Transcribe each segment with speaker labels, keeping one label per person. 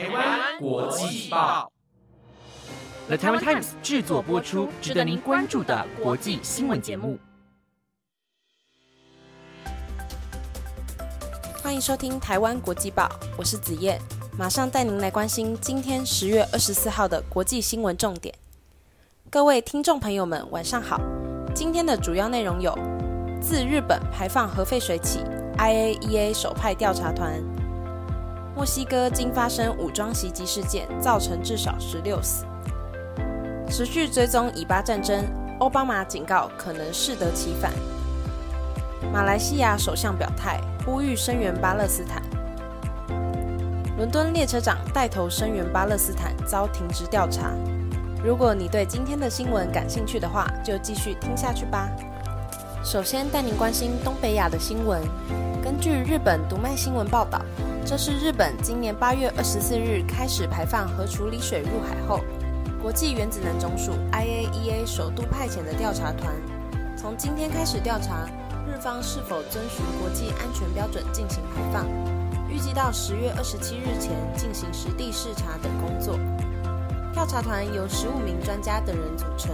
Speaker 1: 台湾国际报，The Taiwan Times 制作播出，值得您关注的国际新闻节目。
Speaker 2: 欢迎收听台湾国际报，我是子燕，马上带您来关心今天十月二十四号的国际新闻重点。各位听众朋友们，晚上好。今天的主要内容有：自日本排放核废水起，IAEA 首派调查团。墨西哥今发生武装袭击事件，造成至少十六死。持续追踪以巴战争，奥巴马警告可能适得其反。马来西亚首相表态，呼吁声援巴勒斯坦。伦敦列车长带头声援巴勒斯坦，遭停职调查。如果你对今天的新闻感兴趣的话，就继续听下去吧。首先带您关心东北亚的新闻。根据日本读卖新闻报道。这是日本今年八月二十四日开始排放核处理水入海后，国际原子能总署 （IAEA） 首度派遣的调查团，从今天开始调查日方是否遵循国际安全标准进行排放，预计到十月二十七日前进行实地视察等工作。调查团由十五名专家等人组成，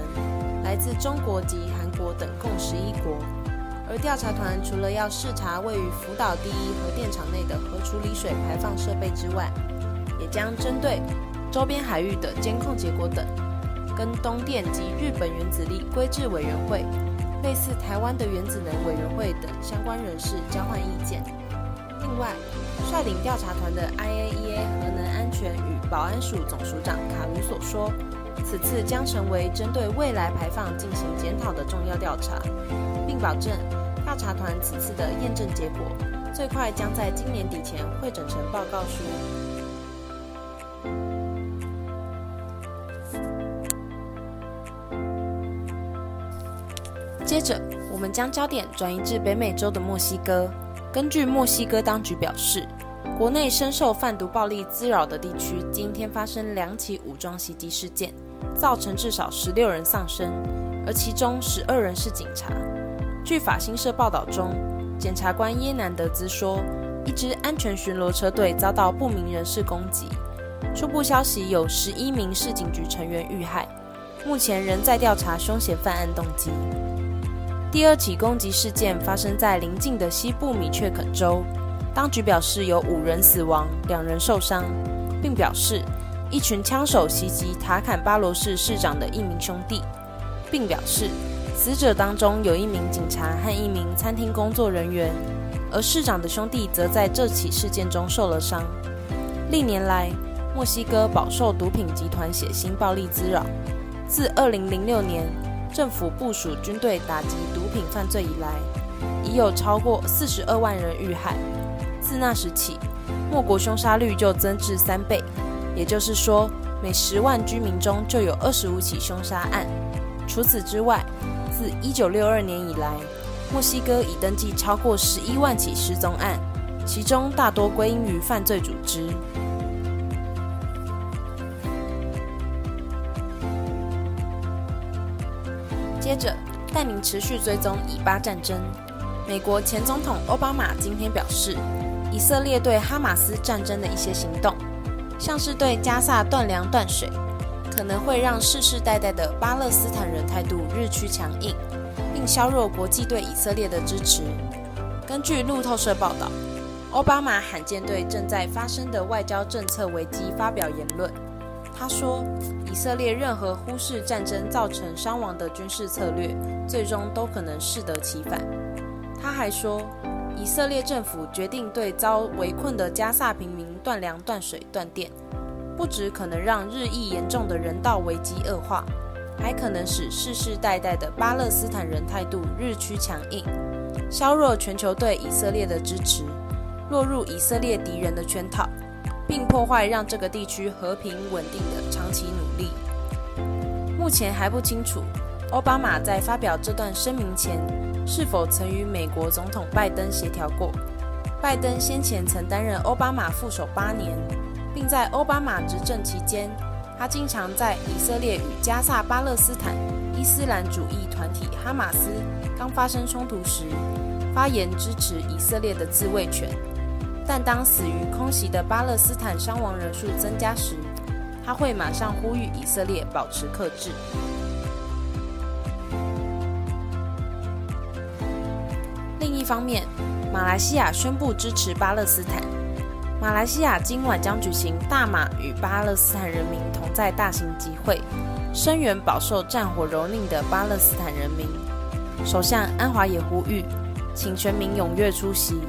Speaker 2: 来自中国及国等共十一国。而调查团除了要视察位于福岛第一核电厂内的核处理水排放设备之外，也将针对周边海域的监控结果等，跟东电及日本原子力规制委员会、类似台湾的原子能委员会等相关人士交换意见。另外，率领调查团的 IAEA 核能安全与保安署总署长卡鲁索说，此次将成为针对未来排放进行检讨的重要调查，并保证。调查团此次的验证结果，最快将在今年底前汇整成报告书。接着，我们将焦点转移至北美洲的墨西哥。根据墨西哥当局表示，国内深受贩毒暴力滋扰的地区，今天发生两起武装袭击事件，造成至少十六人丧生，而其中十二人是警察。据法新社报道中，检察官耶南德兹说，一支安全巡逻车队遭到不明人士攻击。初步消息有十一名市警局成员遇害，目前仍在调查凶嫌犯案动机。第二起攻击事件发生在邻近的西部米却肯州，当局表示有五人死亡，两人受伤，并表示一群枪手袭击塔坎巴罗市市长的一名兄弟，并表示。死者当中有一名警察和一名餐厅工作人员，而市长的兄弟则在这起事件中受了伤。历年来，墨西哥饱受毒品集团血腥暴力滋扰。自2006年政府部署军队打击毒品犯罪以来，已有超过42万人遇害。自那时起，莫国凶杀率就增至三倍，也就是说，每十万居民中就有二十五起凶杀案。除此之外，自一九六二年以来，墨西哥已登记超过十一万起失踪案，其中大多归因于犯罪组织。接着，带您持续追踪以巴战争。美国前总统奥巴马今天表示，以色列对哈马斯战争的一些行动，像是对加萨断粮断水。可能会让世世代代的巴勒斯坦人态度日趋强硬，并削弱国际对以色列的支持。根据路透社报道，奥巴马罕见对正在发生的外交政策危机发表言论。他说：“以色列任何忽视战争造成伤亡的军事策略，最终都可能适得其反。”他还说：“以色列政府决定对遭围困的加萨平民断粮、断水、断电。”不只可能让日益严重的人道危机恶化，还可能使世世代代的巴勒斯坦人态度日趋强硬，削弱全球对以色列的支持，落入以色列敌人的圈套，并破坏让这个地区和平稳定的长期努力。目前还不清楚，奥巴马在发表这段声明前是否曾与美国总统拜登协调过。拜登先前曾担任奥巴马副手八年。并在奥巴马执政期间，他经常在以色列与加萨巴勒斯坦伊斯兰主义团体哈马斯刚发生冲突时，发言支持以色列的自卫权。但当死于空袭的巴勒斯坦伤亡人数增加时，他会马上呼吁以色列保持克制。方面，马来西亚宣布支持巴勒斯坦。马来西亚今晚将举行大马与巴勒斯坦人民同在大型集会，声援饱受战火蹂躏的巴勒斯坦人民。首相安华也呼吁，请全民踊跃出席，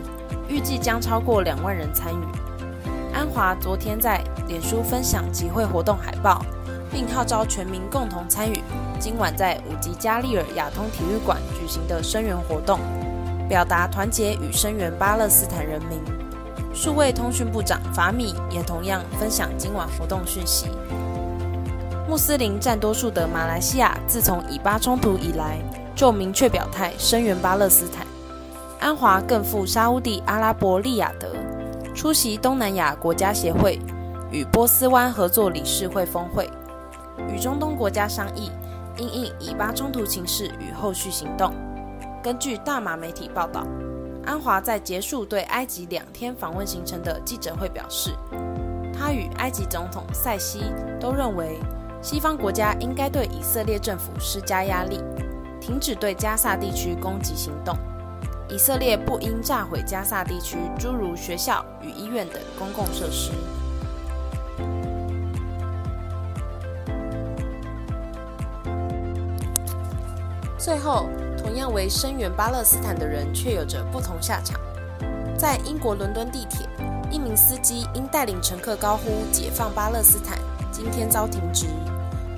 Speaker 2: 预计将超过两万人参与。安华昨天在脸书分享集会活动海报，并号召全民共同参与今晚在五吉加利尔亚通体育馆举行的声援活动，表达团结与声援巴勒斯坦人民。数位通讯部长法米也同样分享今晚活动讯息。穆斯林占多数的马来西亚，自从以巴冲突以来，就明确表态声援巴勒斯坦。安华更赴沙地阿拉伯利雅得，出席东南亚国家协会与波斯湾合作理事会峰会，与中东国家商议因应以巴冲突情势与后续行动。根据大马媒体报道。安华在结束对埃及两天访问行程的记者会表示，他与埃及总统塞西都认为，西方国家应该对以色列政府施加压力，停止对加萨地区攻击行动。以色列不应炸毁加萨地区诸如学校与医院等公共设施。最后。同样为声援巴勒斯坦的人，却有着不同下场。在英国伦敦地铁，一名司机因带领乘客高呼“解放巴勒斯坦”，今天遭停职。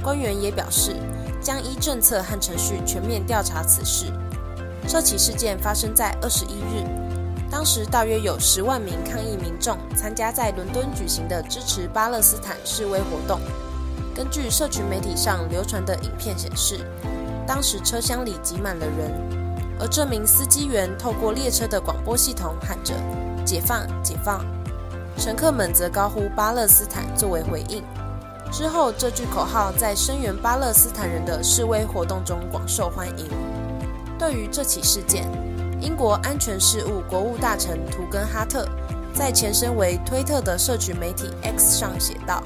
Speaker 2: 官员也表示，将依政策和程序全面调查此事。这起事件发生在二十一日，当时大约有十万名抗议民众参加在伦敦举行的支持巴勒斯坦示威活动。根据社群媒体上流传的影片显示。当时车厢里挤满了人，而这名司机员透过列车的广播系统喊着“解放，解放”，乘客们则高呼“巴勒斯坦”作为回应。之后，这句口号在声援巴勒斯坦人的示威活动中广受欢迎。对于这起事件，英国安全事务国务大臣图根哈特在前身为推特的社群媒体 X 上写道：“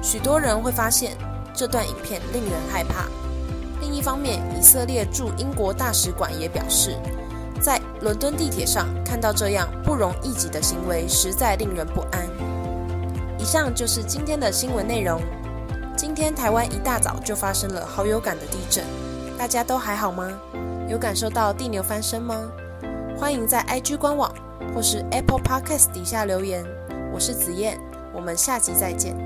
Speaker 2: 许多人会发现这段影片令人害怕。”另一方面，以色列驻英国大使馆也表示，在伦敦地铁上看到这样不容易己的行为，实在令人不安。以上就是今天的新闻内容。今天台湾一大早就发生了好有感的地震，大家都还好吗？有感受到地牛翻身吗？欢迎在 IG 官网或是 Apple Podcast 底下留言。我是子燕，我们下集再见。